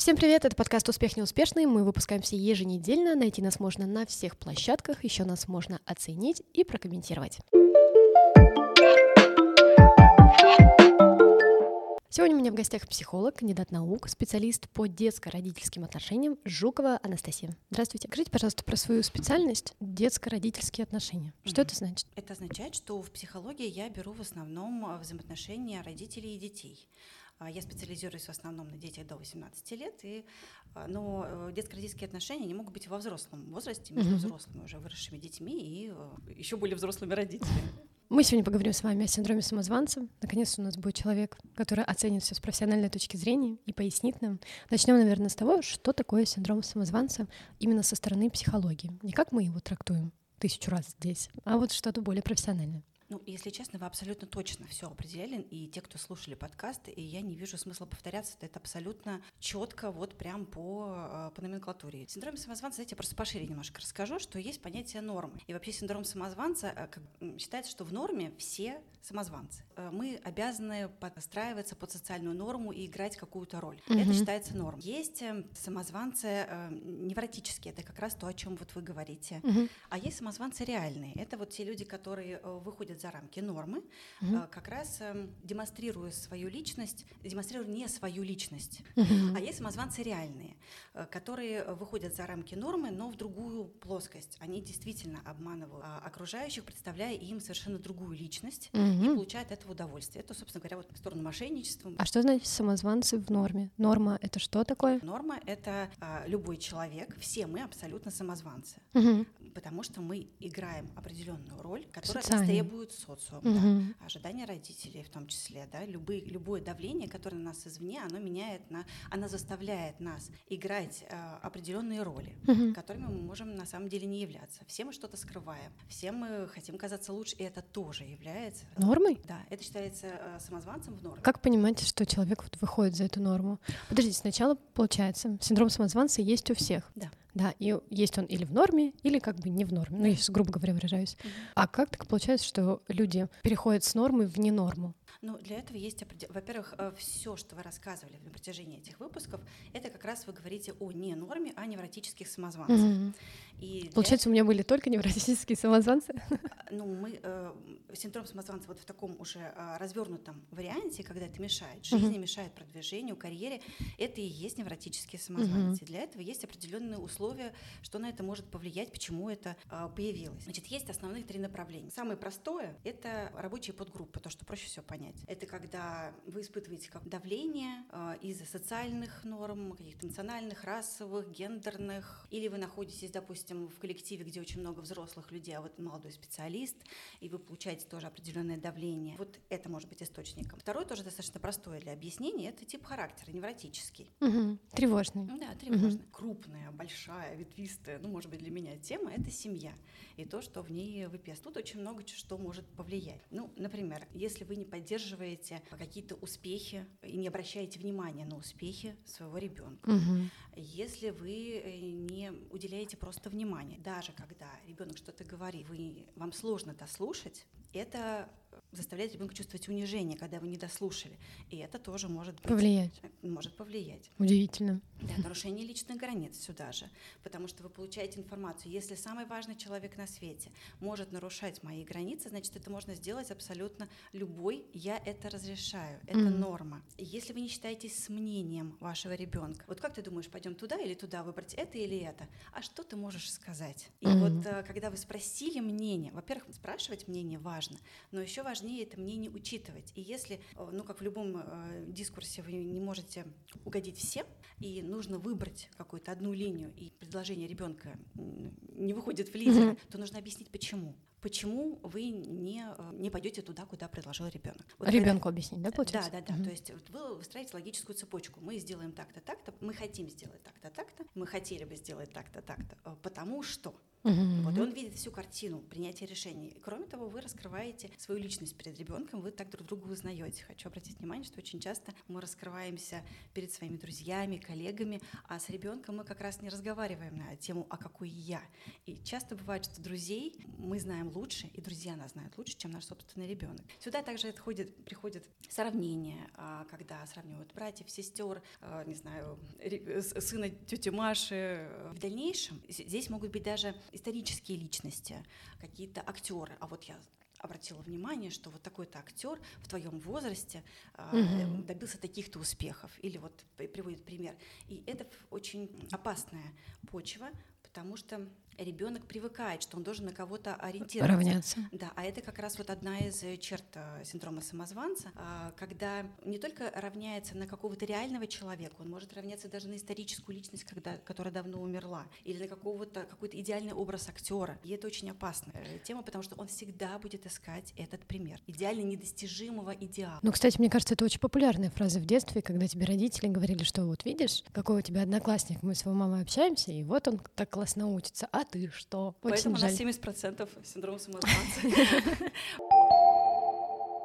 Всем привет, это подкаст «Успех неуспешный». Мы выпускаемся еженедельно. Найти нас можно на всех площадках. Еще нас можно оценить и прокомментировать. Сегодня у меня в гостях психолог, кандидат наук, специалист по детско-родительским отношениям Жукова Анастасия. Здравствуйте. Скажите, пожалуйста, про свою специальность детско-родительские отношения. Что mm-hmm. это значит? Это означает, что в психологии я беру в основном взаимоотношения родителей и детей. А, я специализируюсь в основном на детях до 18 лет, и, а, но э, детско-родительские отношения не могут быть во взрослом возрасте между mm-hmm. взрослыми, уже выросшими детьми и э, еще более взрослыми родителями. Мы сегодня поговорим с вами о синдроме самозванца. Наконец-то у нас будет человек, который оценит все с профессиональной точки зрения и пояснит нам. Начнем, наверное, с того, что такое синдром самозванца именно со стороны психологии. Не как мы его трактуем тысячу раз здесь, а вот что-то более профессиональное. Ну, если честно, вы абсолютно точно все определили, и те, кто слушали подкасты, и я не вижу смысла повторяться, это абсолютно четко, вот прям по, э, по номенклатуре. Синдром самозванца, знаете, я просто пошире немножко расскажу, что есть понятие нормы. И вообще синдром самозванца э, как, считается, что в норме все самозванцы. Э, мы обязаны подстраиваться под социальную норму и играть какую-то роль. Угу. Это считается нормой. Есть самозванцы невротические, это как раз то, о чем вот вы говорите. Угу. А есть самозванцы реальные. Это вот те люди, которые выходят за рамки нормы, угу. как раз эм, демонстрируя свою личность, демонстрируя не свою личность. Угу. А есть самозванцы реальные, э, которые выходят за рамки нормы, но в другую плоскость. Они действительно обманывают а, окружающих, представляя им совершенно другую личность угу. и получают это удовольствие. Это, собственно говоря, вот в сторону мошенничества. А что значит самозванцы в норме? Норма — это что такое? Норма — это а, любой человек, все мы абсолютно самозванцы, угу. Потому что мы играем определенную роль, которая Социальный. требует социум, угу. да, ожидания родителей в том числе, да, любые, любое давление, которое на нас извне, оно меняет, на, оно заставляет нас играть э, определенные роли, угу. которыми мы можем на самом деле не являться. Все мы что-то скрываем, все мы хотим казаться лучше, и это тоже является нормой. Да, это считается э, самозванцем в норме. Как понимаете, что человек вот выходит за эту норму? Подождите, сначала получается, синдром самозванца есть у всех. Да. Да, и есть он или в норме, или как бы не в норме. Ну, я сейчас, грубо говоря, выражаюсь. Mm-hmm. А как так получается, что люди переходят с нормы в не норму? Ну, для этого есть, во-первых, э, все, что вы рассказывали на протяжении этих выпусков, это как раз вы говорите о не норме, а невротических самозванцах. Mm-hmm. И Получается, для... у меня были только невротические самозванцы? Ну, мы э, синдром самозванца вот в таком уже э, развернутом варианте, когда это мешает жизни, mm-hmm. мешает продвижению, карьере, это и есть невротические самозванцы. Mm-hmm. Для этого есть определенные условия, что на это может повлиять, почему это э, появилось. Значит, есть основные три направления. Самое простое — это рабочие подгруппы, то, что проще все понять. Это когда вы испытываете как давление э, из-за социальных норм, каких-то национальных, расовых, гендерных, или вы находитесь, допустим, в коллективе, где очень много взрослых людей, а вот молодой специалист, и вы получаете тоже определенное давление. Вот это может быть источником. Второе тоже достаточно простое для объяснения, это тип характера, невротический. Угу. Тревожный. Да, тревожный. Угу. Крупная, большая, ветвистая, ну, может быть, для меня тема — это семья и то, что в ней выписано. Тут очень много что может повлиять. Ну, например, если вы не поддерживаете какие-то успехи и не обращаете внимания на успехи своего ребенка, угу. Если вы э, не уделяете просто внимания, даже когда ребенок что-то говорит, вы, вам сложно дослушать, это заставляет ребенка чувствовать унижение, когда вы не дослушали. И это тоже может быть, повлиять. Может повлиять. Удивительно. Да, нарушение личных границ сюда же, потому что вы получаете информацию. Если самый важный человек на свете может нарушать мои границы, значит, это можно сделать абсолютно любой. Я это разрешаю. Это mm. норма. Если вы не считаетесь с мнением вашего ребенка, вот как ты думаешь, пойдем туда или туда, выбрать это или это? А что ты можешь сказать? И mm. вот э, когда вы спросили мнение, во-первых, спрашивать мнение важно, но еще важнее это мнение учитывать. И если, э, ну, как в любом э, дискурсе, вы не можете угодить всем, и нужно выбрать какую-то одну линию, и предложение ребенка не выходит в лидер, mm-hmm. то нужно объяснить, почему почему вы не, э, не пойдете туда, куда предложил ребенок. Вот Ребенку когда... объяснить, да, получается? Да, да, да. Угу. То есть вы выстраиваете логическую цепочку. Мы сделаем так-то, так-то, мы хотим сделать так-то, так-то, мы хотели бы сделать так-то, так-то, потому что Мгм. Вот, и он видит всю картину принятия решений. Кроме того, вы раскрываете свою личность перед ребенком, вы так друг друга узнаете. Хочу обратить внимание, что очень часто мы раскрываемся перед своими друзьями, коллегами, а с ребенком мы как раз не разговариваем на тему «а какой я?». И часто бывает, что друзей мы знаем лучше, и друзья нас знают лучше, чем наш собственный ребенок. Сюда также отходит, приходит сравнение, а, когда сравнивают братьев, сестер, а, не знаю, с- сына тети Маши. В дальнейшем здесь могут быть даже исторические личности, какие-то актеры. А вот я обратила внимание, что вот такой-то актер в твоем возрасте Мгм. добился таких-то успехов. Или вот приводит пример. И это очень опасная почва, потому что ребенок привыкает, что он должен на кого-то ориентироваться. Равняться. Да, а это как раз вот одна из э, черт э, синдрома самозванца, а, когда не только равняется на какого-то реального человека, он может равняться даже на историческую личность, когда, которая давно умерла, или на какого-то какой-то идеальный образ актера. И это очень опасная э, тема, потому что он всегда будет искать этот пример, идеально недостижимого идеала. Ну, кстати, мне кажется, это очень популярная фраза в детстве, когда тебе родители говорили, что вот видишь, какой у тебя одноклассник, мы с его мамой общаемся, и вот он так классно учится, а ты что? Очень Поэтому у жаль. нас 70% синдрома самозванца.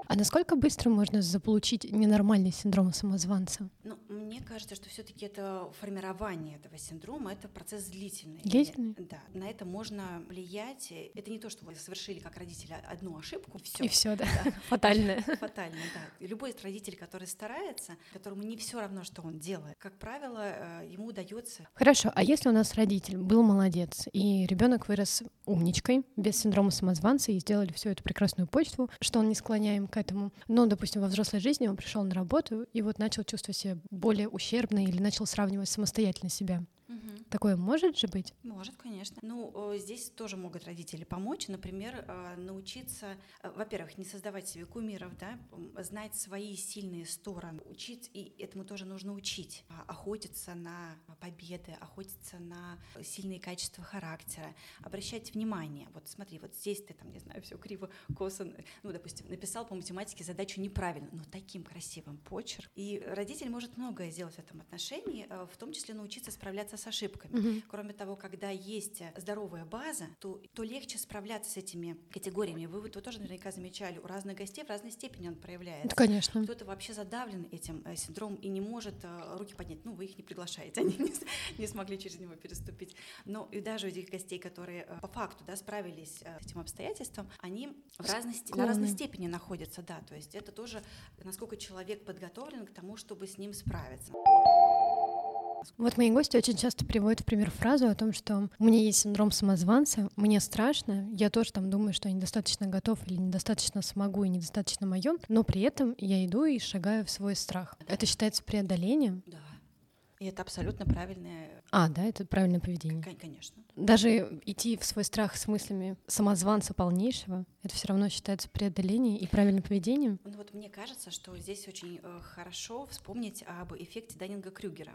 А насколько быстро можно заполучить ненормальный синдром самозванца? Ну, мне кажется, что все-таки это формирование этого синдрома, это процесс длительный. Длительный? И, Да, на это можно влиять. Это не то, что вы совершили как родители одну ошибку, все. И все, да, фатальное. Фатально, да. И любой родитель, который старается, которому не все равно, что он делает, как правило, э, ему удается Хорошо, а если у нас родитель был молодец, и ребенок вырос умничкой, без синдрома самозванца, и сделали всю эту прекрасную почву, что он не склоняем к этому, но, допустим, во взрослой жизни он пришел на работу и вот начал чувствовать себя более ущербно или начал сравнивать самостоятельно себя. Такое может же быть? Может, конечно. Ну, э, здесь тоже могут родители помочь. Например, э, научиться, э, во-первых, не создавать себе кумиров, да, знать свои сильные стороны, учить, и этому тоже нужно учить, а, охотиться на победы, охотиться на сильные качества характера, обращать внимание. Вот смотри, вот здесь ты там, не знаю, все криво, косо, ну, допустим, написал по математике задачу неправильно, но таким красивым почерк. И родитель может многое сделать в этом отношении, в том числе научиться справляться с ошибками. Мгм. Кроме того, когда есть э, здоровая база, то, то легче справляться с этими категориями. Вы, вот вы тоже наверняка замечали, у разных гостей в разной степени он проявляется. Да, конечно. Кто-то вообще задавлен этим э, синдромом и не может э, руки поднять. Ну, вы их не приглашаете, они не, не смогли через него переступить. Но и даже у этих гостей, которые по факту да, справились с этим обстоятельством, они в разной, на разной степени находятся. Да, то есть это тоже, насколько человек подготовлен к тому, чтобы с ним справиться. Вот мои гости очень часто приводят в пример фразу о том, что у меня есть синдром самозванца, мне страшно, я тоже там думаю, что я недостаточно готов или недостаточно смогу и недостаточно мое, но при этом я иду и шагаю в свой страх. Это считается преодолением? Да. И это абсолютно правильное, А, да, это правильное поведение. кон- конечно. Даже идти в свой страх с мыслями самозванца полнейшего, это все равно считается преодолением и правильным поведением. Ну вот мне кажется, что здесь очень э, хорошо вспомнить об эффекте Даннинга-Крюгера.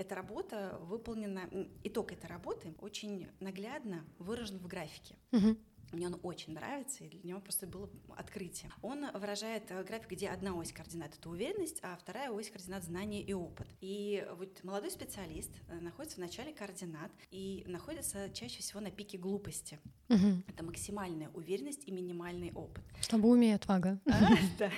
Эта работа выполнена, итог этой работы очень наглядно выражен в графике. Мгм. Мне он очень нравится, и для него просто было открытие. Он выражает э, график, где одна ось координат — это уверенность, а вторая ось координат — знание и опыт. И вот молодой специалист э, находится в начале координат и находится чаще всего на пике глупости. Мгм. Это максимальная уверенность и минимальный опыт. Слабоумие и отвага. Да.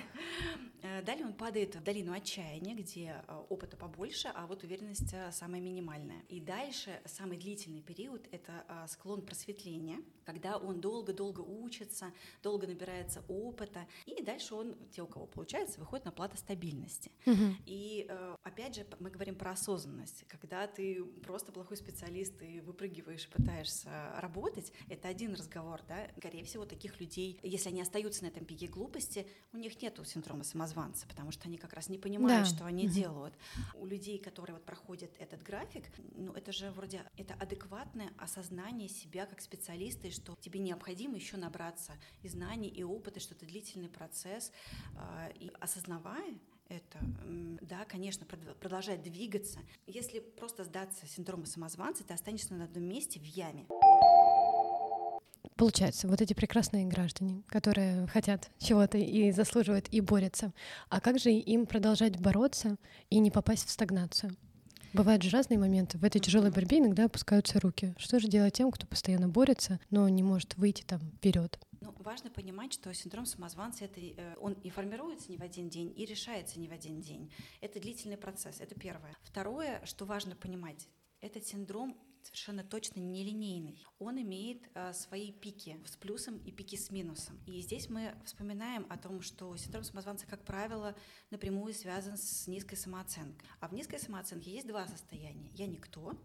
Э, Далее он падает в долину отчаяния, где э, опыта побольше, а вот уверенность э, самая минимальная. И дальше самый длительный период — это склон просветления, когда он долго-долго учится, долго набирается опыта, и дальше он, те, у кого получается, выходит на плату стабильности. Мгм. И опять же, мы говорим про осознанность. Когда ты просто плохой специалист и выпрыгиваешь, пытаешься работать, это один разговор, да. Скорее всего, таких людей, если они остаются на этом пике глупости, у них нет синдрома самозванца, потому что они как раз не понимают, Да. что они Мгм. делают. У людей, которые вот проходят этот график, ну это же вроде это адекватное осознание себя как специалиста, и что тебе необходимо еще набраться и знаний, и опыта, что это длительный процесс, а, и осознавая это, да, конечно, прод- продолжать двигаться. Если просто сдаться синдрому самозванца, ты останешься на одном месте в яме. Получается, вот эти прекрасные граждане, которые хотят чего-то и заслуживают и борются, а как же им продолжать бороться и не попасть в стагнацию? Бывают же разные моменты. В этой тяжелой борьбе иногда опускаются руки. Что же делать тем, кто постоянно борется, но не может выйти там вперед? Ну, важно понимать, что синдром самозванца это э, он и формируется не в один день, и решается не в один день. Это длительный процесс. Это первое. Второе, что важно понимать, этот синдром совершенно точно нелинейный. Он имеет э, свои пики с плюсом и пики с минусом. И здесь мы вспоминаем о том, что синдром самозванца, как правило, напрямую связан с низкой самооценкой. А в низкой самооценке есть два состояния. Я никто,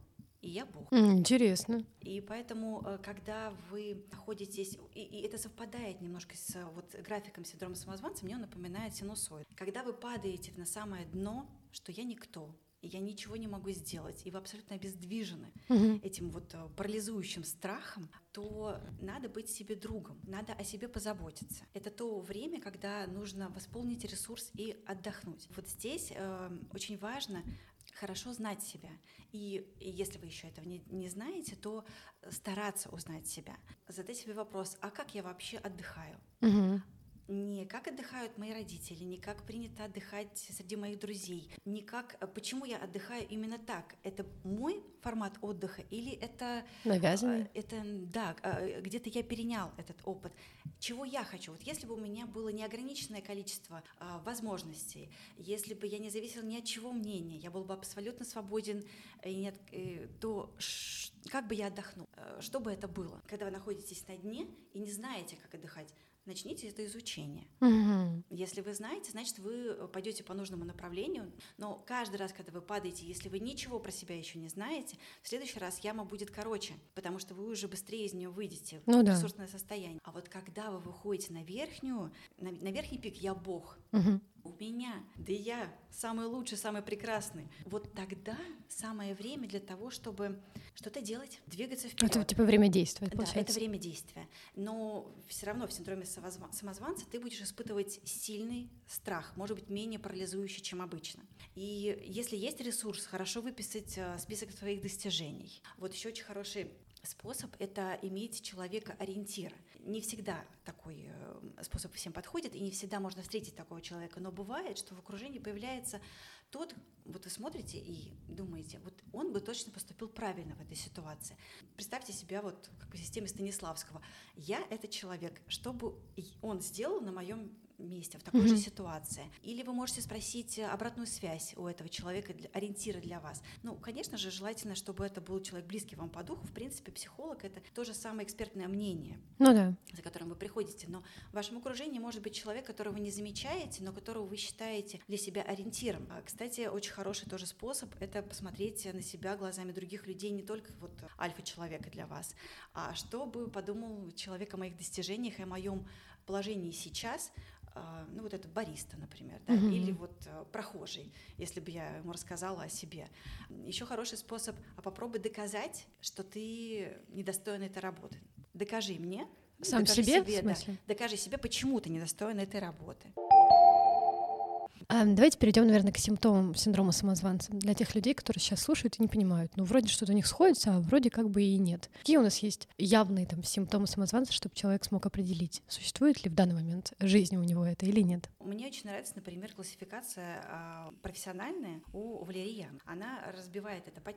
и я Бог. Интересно. И поэтому, э, когда вы находитесь, и, и это совпадает немножко с вот графиком синдрома самозванца, мне он напоминает синусоид. Когда вы падаете на самое дно, что я никто, и я ничего не могу сделать, и вы абсолютно обездвижены угу. этим вот э, парализующим страхом, то надо быть себе другом, надо о себе позаботиться. Это то время, когда нужно восполнить ресурс и отдохнуть. Вот здесь э, очень важно хорошо знать себя. И, и если вы еще этого не, не знаете, то стараться узнать себя. Задать себе вопрос, а как я вообще отдыхаю? Угу не как отдыхают мои родители, не как принято отдыхать среди моих друзей, не как э, почему я отдыхаю именно так. Это мой формат отдыха или это навязанный? Э, это да, э, где-то я перенял этот опыт. Чего я хочу? Вот если бы у меня было неограниченное количество а, возможностей, если бы я не зависел ни от чего мнения, я был бы абсолютно свободен, и нет, то как бы я отдохнул? Что бы это было? Когда вы находитесь на дне и не знаете, как отдыхать, начните это изучение. Угу. Если вы знаете, значит, вы пойдете по нужному направлению. Но каждый раз, когда вы падаете, если вы ничего про себя еще не знаете, в следующий раз яма будет короче, потому что вы уже быстрее из нее выйдете ну, в да. ресурсное состояние. А вот когда вы выходите на верхнюю, на, на верхний пик, я Бог. Угу у меня, да я самый лучший, самый прекрасный. Вот тогда самое время для того, чтобы что-то делать, двигаться вперед. Это типа время действия, получается. Да, это время действия. Но все равно в синдроме самозванца ты будешь испытывать сильный страх, может быть, менее парализующий, чем обычно. И если есть ресурс, хорошо выписать э, список своих достижений. Вот еще очень хороший способ — это иметь человека-ориентира. Не всегда такой э, способ всем подходит, и не всегда можно встретить такого человека, но бывает, что в окружении появляется тот, вот вы смотрите и думаете, вот он бы точно поступил правильно в этой ситуации. Представьте себя вот как в системе Станиславского. Я — это человек, что бы он сделал на моем месте, в такой mm-hmm. же ситуации. Или вы можете спросить обратную связь у этого человека, для, ориентиры для вас. Ну, конечно же, желательно, чтобы это был человек близкий вам по духу. В принципе, психолог — это то же самое экспертное мнение, ну, да. за которым вы приходите. Но в вашем окружении может быть человек, которого вы не замечаете, но которого вы считаете для себя ориентиром. А, кстати, очень хороший тоже способ — это посмотреть на себя глазами других людей, не только вот альфа-человека для вас, а чтобы подумал человек о моих достижениях и о моем положении сейчас, а, ну вот этот бариста, например, да, угу. или вот э, прохожий, если бы я ему рассказала о себе. Еще хороший способ, а попробуй доказать, что ты недостоин этой работы. Докажи мне. Сам докажи себе, себе в смысле? Да, докажи себе, почему ты недостоин этой работы. Эм, давайте перейдем, наверное, к симптомам синдрома самозванца. Для тех людей, которые сейчас слушают и не понимают, ну, вроде что-то у них сходится, а вроде как бы и нет. Какие у нас есть явные там симптомы самозванца, чтобы человек смог определить, существует ли в данный момент жизни у него это или нет? Мне очень нравится, например, классификация э, профессиональная у Валерия. Она разбивает это по, э,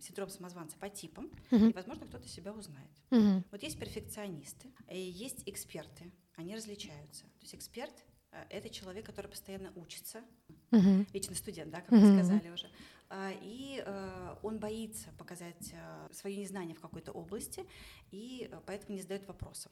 синдром самозванца по типам, uh-huh. и, возможно, кто-то себя узнает. Uh-huh. Вот есть перфекционисты, есть эксперты, они различаются. То есть эксперт это человек, который постоянно учится, uh-huh. вечный студент, да, как uh-huh. вы сказали уже. А, и э, он боится показать э, свое незнание в какой-то области, и поэтому не задает вопросов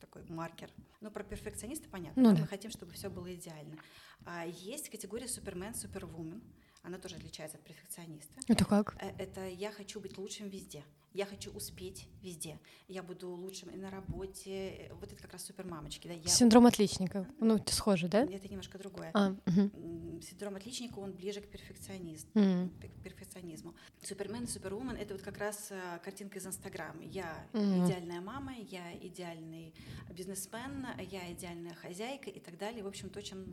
такой маркер. Но про перфекциониста понятно. Ну, да. Мы хотим, чтобы все было идеально. А есть категория супермен, супервумен. Она тоже отличается от перфекциониста. Это как? Это я хочу быть лучшим везде. Я хочу успеть везде. Я буду лучшим и на работе. Вот это как раз супермамочки. Да? Я... Синдром отличника. Ну, это схоже, да? Это немножко другое. А, угу. Синдром отличника, он ближе к перфекционизму. Угу. К перфекционизму. Супермен и супервумен — это вот как раз э, картинка из Инстаграма. Я угу. идеальная мама, я идеальный бизнесмен, я идеальная хозяйка и так далее. В общем, то, чем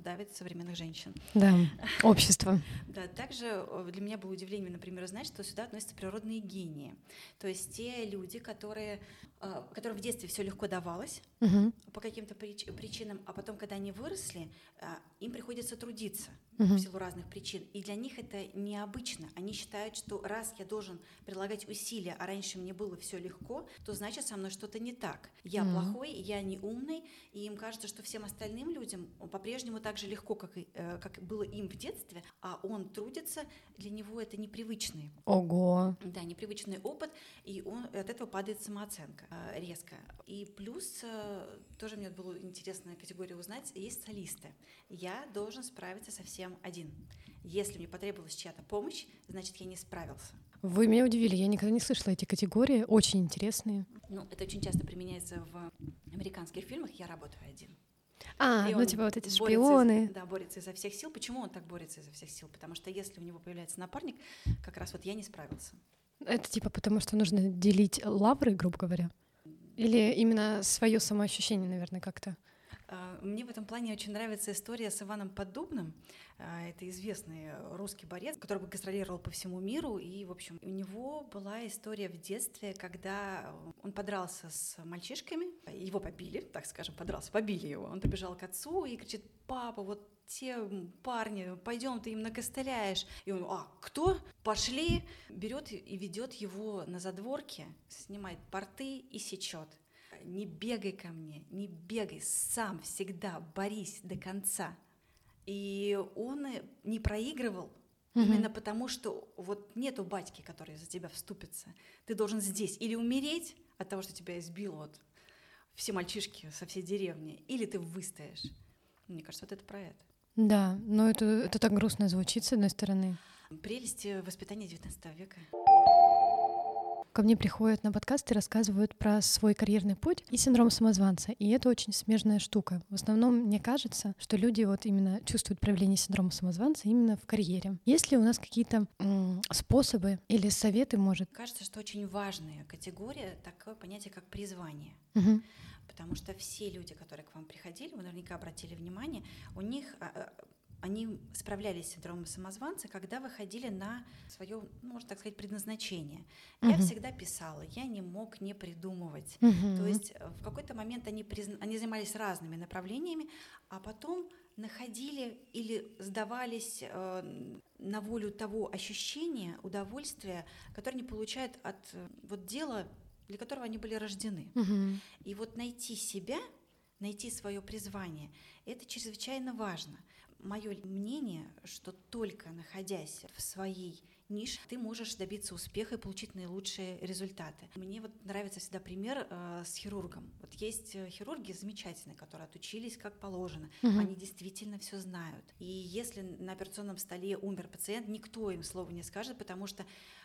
давит современных женщин. Да, общество. Да, также э, для меня было удивлением, например, знать, что сюда относятся природные гении. То есть те люди, которые, э, которым в детстве все легко давалось угу. по каким-то причинам, а потом, когда они выросли, э, им приходится трудиться угу. в силу разных причин. И для них это необычно. Они считают, что раз я должен прилагать усилия, а раньше мне было все легко, то значит со мной что-то не так. Я угу. плохой, я не умный, и им кажется, что всем остальным людям по-прежнему так же легко, как, и, э, как было им в детстве, а он трудится, для него это непривычный. Ого! Да, непривычный опыт, и он, от этого падает самооценка э, резко. И плюс, тоже мне было интересная категория узнать, есть солисты. Я должен справиться со всем один. Если мне потребовалась чья-то помощь, значит, я не справился. Вы меня удивили, я никогда не слышала эти категории, очень интересные. Ну, это очень часто применяется в американских фильмах «Я работаю один». А, и ну типа вот эти шпионы. Из, да, борется изо всех сил. Почему он так борется изо всех сил? Потому что если у него появляется напарник, как раз вот я не справился. Это типа потому, что нужно делить лавры, грубо говоря? Или именно свое самоощущение, наверное, как-то? А, мне в этом плане очень нравится история с Иваном Поддубным. А, это известный русский борец, который гастролировал по всему миру. И, в общем, у него была история в детстве, когда он подрался с мальчишками. Его побили, так скажем, подрался, побили его. Он побежал к отцу и кричит, папа, вот те парни, пойдем, ты им накостыляешь. И он, а, кто? Пошли. Берет и ведет его на задворке, снимает порты и сечет не бегай ко мне, не бегай, сам всегда борись до конца. И он не проигрывал, угу. именно потому что вот нету батьки, который за тебя вступится. Ты должен здесь или умереть от того, что тебя избил вот все мальчишки со всей деревни, или ты выстоишь. Мне кажется, вот это про это. Да, но это, это так грустно звучит, с одной стороны. Прелести воспитания XIX века. Ко мне приходят на подкаст и рассказывают про свой карьерный путь и синдром самозванца. И это очень смежная штука. В основном мне кажется, что люди вот именно чувствуют проявление синдрома самозванца именно в карьере. Есть ли у нас какие-то м- способы или советы, может? Кажется, что очень важная категория такое понятие, как призвание. Угу. Потому что все люди, которые к вам приходили, вы наверняка обратили внимание, у них а, а, они справлялись с синдромом самозванца, когда выходили на свое, ну, можно так сказать, предназначение. Uh-huh. Я всегда писала, я не мог не придумывать. Uh-huh. То есть э, в какой-то момент они, призна... они занимались разными направлениями, а потом находили или сдавались э, на волю того ощущения, удовольствия, которое они получают от э, вот дела, для которого они были рождены. Uh-huh. И вот найти себя, найти свое призвание, это чрезвычайно важно мое мнение, что только находясь в своей нише, ты можешь добиться успеха и получить наилучшие результаты. Мне вот нравится всегда пример э, с хирургом. Вот есть э, хирурги замечательные, которые отучились как положено. Угу. Они действительно все знают. И если на операционном столе умер пациент, никто им слова не скажет, потому что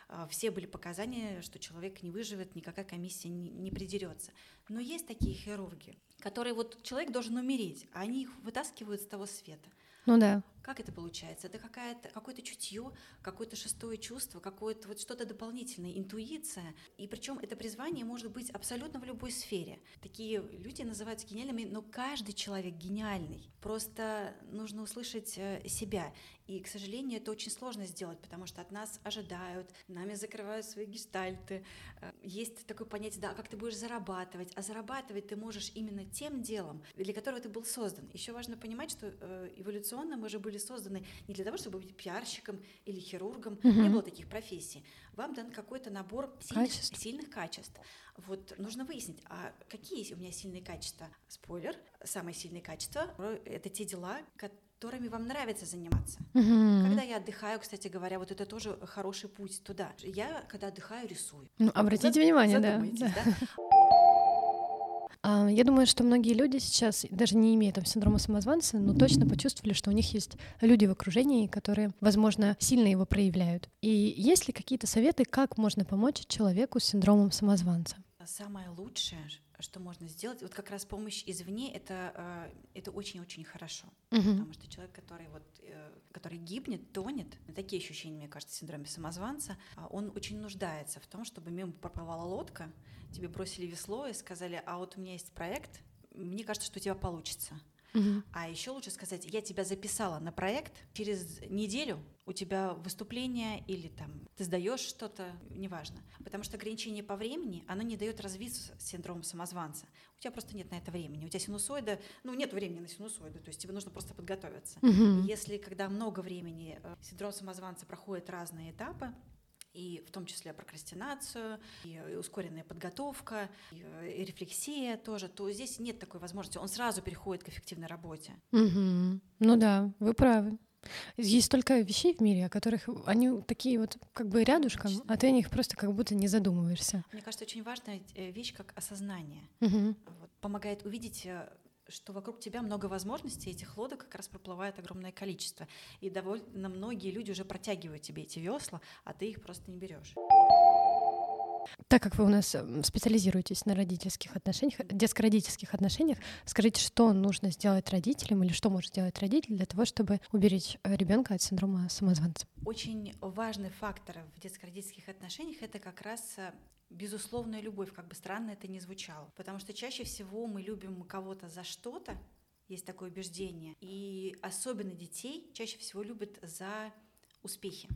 э, все были показания, что человек не выживет, никакая комиссия не, не придерется. Но есть такие хирурги, которые вот человек должен умереть, а они их вытаскивают с того света. Ну да. Как это получается? Это какая-то, какое-то чутье, какое-то шестое чувство, какое-то вот что-то дополнительное, интуиция. И причем это призвание может быть абсолютно в любой сфере. Такие люди называются гениальными, но каждый человек гениальный. Просто нужно услышать э, себя. И, к сожалению, это очень сложно сделать, потому что от нас ожидают, нами закрывают свои гештальты. Э, есть такое понятие, да, как ты будешь зарабатывать. А зарабатывать ты можешь именно тем делом, для которого ты был создан. Еще важно понимать, что э, эволюционно мы же были созданы не для того, чтобы быть пиарщиком или хирургом, угу. не было таких профессий. Вам дан какой-то набор сильных качеств. сильных качеств. Вот нужно выяснить, а какие у меня сильные качества? Спойлер, самые сильные качества — это те дела, которыми вам нравится заниматься. Угу. Когда я отдыхаю, кстати говоря, вот это тоже хороший путь туда. Я, когда отдыхаю, рисую. Ну, обратите Зад... внимание, да. да. да? А, я думаю, что многие люди сейчас, даже не имея там синдрома самозванца, но точно почувствовали, что у них есть люди в окружении, которые, возможно, сильно его проявляют. И есть ли какие-то советы, как можно помочь человеку с синдромом самозванца? Самое лучшее, что можно сделать, вот как раз помощь извне, это, э, это очень-очень хорошо. Угу. Потому что человек, который, вот, э, который гибнет, тонет, такие ощущения, мне кажется, синдроме самозванца, а он очень нуждается в том, чтобы мимо проплывала лодка, тебе бросили весло и сказали, а вот у меня есть проект, мне кажется, что у тебя получится. А еще лучше сказать, я тебя записала на проект, через неделю у тебя выступление или там ты сдаешь что-то, неважно. Потому что ограничение по времени, оно не дает развиться синдрому самозванца. У тебя просто нет на это времени. У тебя синусоида, ну нет времени на синусоиду, то есть тебе нужно просто подготовиться. Мгм. Если когда много времени э, синдром самозванца проходит разные этапы, и в том числе прокрастинацию, и э, ускоренная подготовка, и, э, и рефлексия тоже, то здесь нет такой возможности. Он сразу переходит к эффективной работе. Мгм. Ну да, вы правы. Есть столько вещей в мире, о которых они такие вот как бы рядышком, Точно. а ты о них просто как будто не задумываешься. Мне кажется, очень важная э, вещь, как осознание. Мгм. Вот, помогает увидеть, э, что вокруг тебя много возможностей, этих лодок как раз проплывает огромное количество. И довольно многие люди уже протягивают тебе эти весла, а ты их просто не берешь. Так как вы у нас м, специализируетесь на родительских отношениях, детско-родительских отношениях, скажите, что нужно сделать родителям или что может сделать родитель для того, чтобы уберечь ребенка от синдрома самозванца? Очень важный фактор в детско-родительских отношениях это как раз э, безусловная любовь, как бы странно это ни звучало. Потому что чаще всего мы любим кого-то за что-то, есть такое убеждение, и особенно детей чаще всего любят за успехи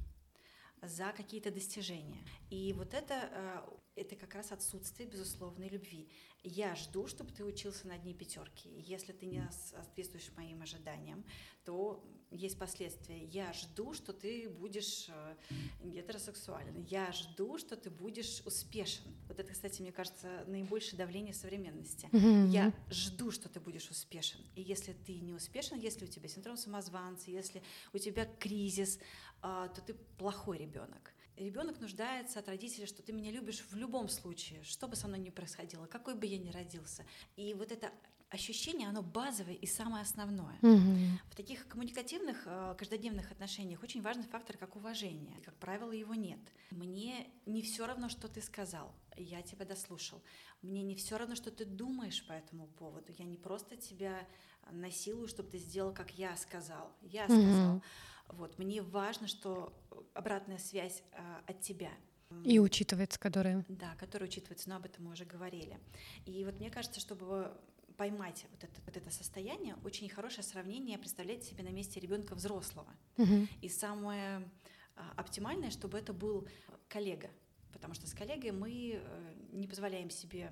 за какие-то достижения. И вот это, э, это как раз отсутствие безусловной любви. Я жду, чтобы ты учился на одни пятерки. Если ты не соответствуешь моим ожиданиям, то есть последствия. Я жду, что ты будешь э, гетеросексуален. Я жду, что ты будешь успешен. Вот это, кстати, мне кажется, наибольшее давление современности. Я жду, что ты будешь успешен. И если ты не успешен, если у тебя синдром самозванца, если у тебя кризис, а, то ты плохой ребенок. Ребенок нуждается от родителей, что ты меня любишь в любом случае, что бы со мной ни происходило, какой бы я ни родился. И вот это ощущение, оно базовое и самое основное. Мгм. В таких коммуникативных, э, каждодневных отношениях очень важный фактор, как уважение. Как правило, его нет. Мне не все равно, что ты сказал. Я тебя дослушал. Мне не все равно, что ты думаешь по этому поводу. Я не просто тебя насилую, чтобы ты сделал, как я сказал. Я сказал. Вот. Мне важно, что обратная связь э, от тебя. И учитывается, которые... Да, который учитывается, но об этом мы уже говорили. И вот мне кажется, чтобы поймать вот это, вот это состояние, очень хорошее сравнение представлять себе на месте ребенка взрослого. Мгм. И самое а, оптимальное, чтобы это был коллега. Потому что с коллегой мы э, не позволяем себе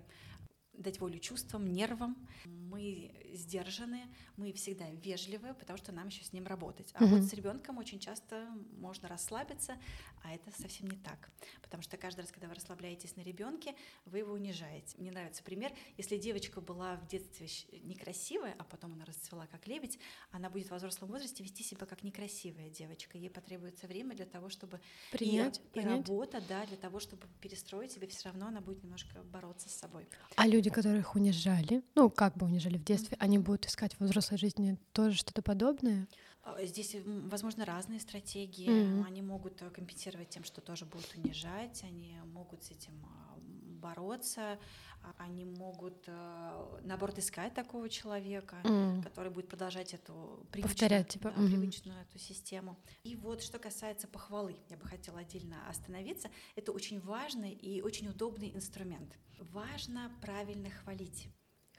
дать волю чувствам, нервам. Мы сдержаны, мы всегда вежливы, потому что нам еще с ним работать. А Мгм. вот с ребенком очень часто можно расслабиться, а это совсем не так. Потому что каждый раз, когда вы расслабляетесь на ребенке, вы его унижаете. Мне нравится пример. Если девочка была в детстве некрасивая, а потом она расцвела как лебедь, она будет в взрослом возрасте вести себя как некрасивая девочка. Ей потребуется время для того, чтобы Принять, и, и работа, да, для того, чтобы перестроить себя, все равно она будет немножко бороться с собой. А люди, которых унижали, ну, как бы унижали в детстве, они будут искать в взрослой жизни тоже что-то подобное? А, Здесь, возможно, разные стратегии. Мгм. Они могут э, компенсировать тем, что тоже будут унижать, они могут с этим а, бороться, а, они могут, э, наоборот, искать такого человека, М. который будет продолжать эту привычную, Повторять, типа, да, мгм. привычную эту систему. И вот что касается похвалы, я бы хотела отдельно остановиться. Это очень важный и очень удобный инструмент. Важно правильно хвалить.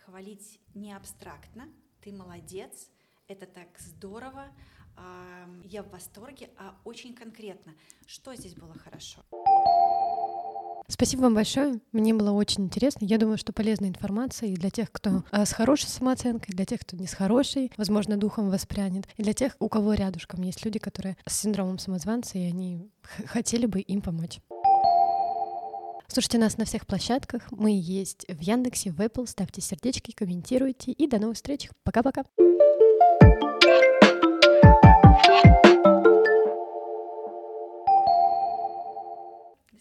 Хвалить не абстрактно, ты молодец, это так здорово, я в восторге, а очень конкретно, что здесь было хорошо. Спасибо вам большое. Мне было очень интересно. Я думаю, что полезная информация и для тех, кто а, с хорошей самооценкой, для тех, кто не с хорошей, возможно, духом воспрянет, и для тех, у кого рядышком есть люди, которые с синдромом самозванца, и они хотели бы им помочь. Слушайте нас на всех площадках. Мы есть в Яндексе, в Apple. Ставьте сердечки, комментируйте. И до новых встреч. Пока-пока.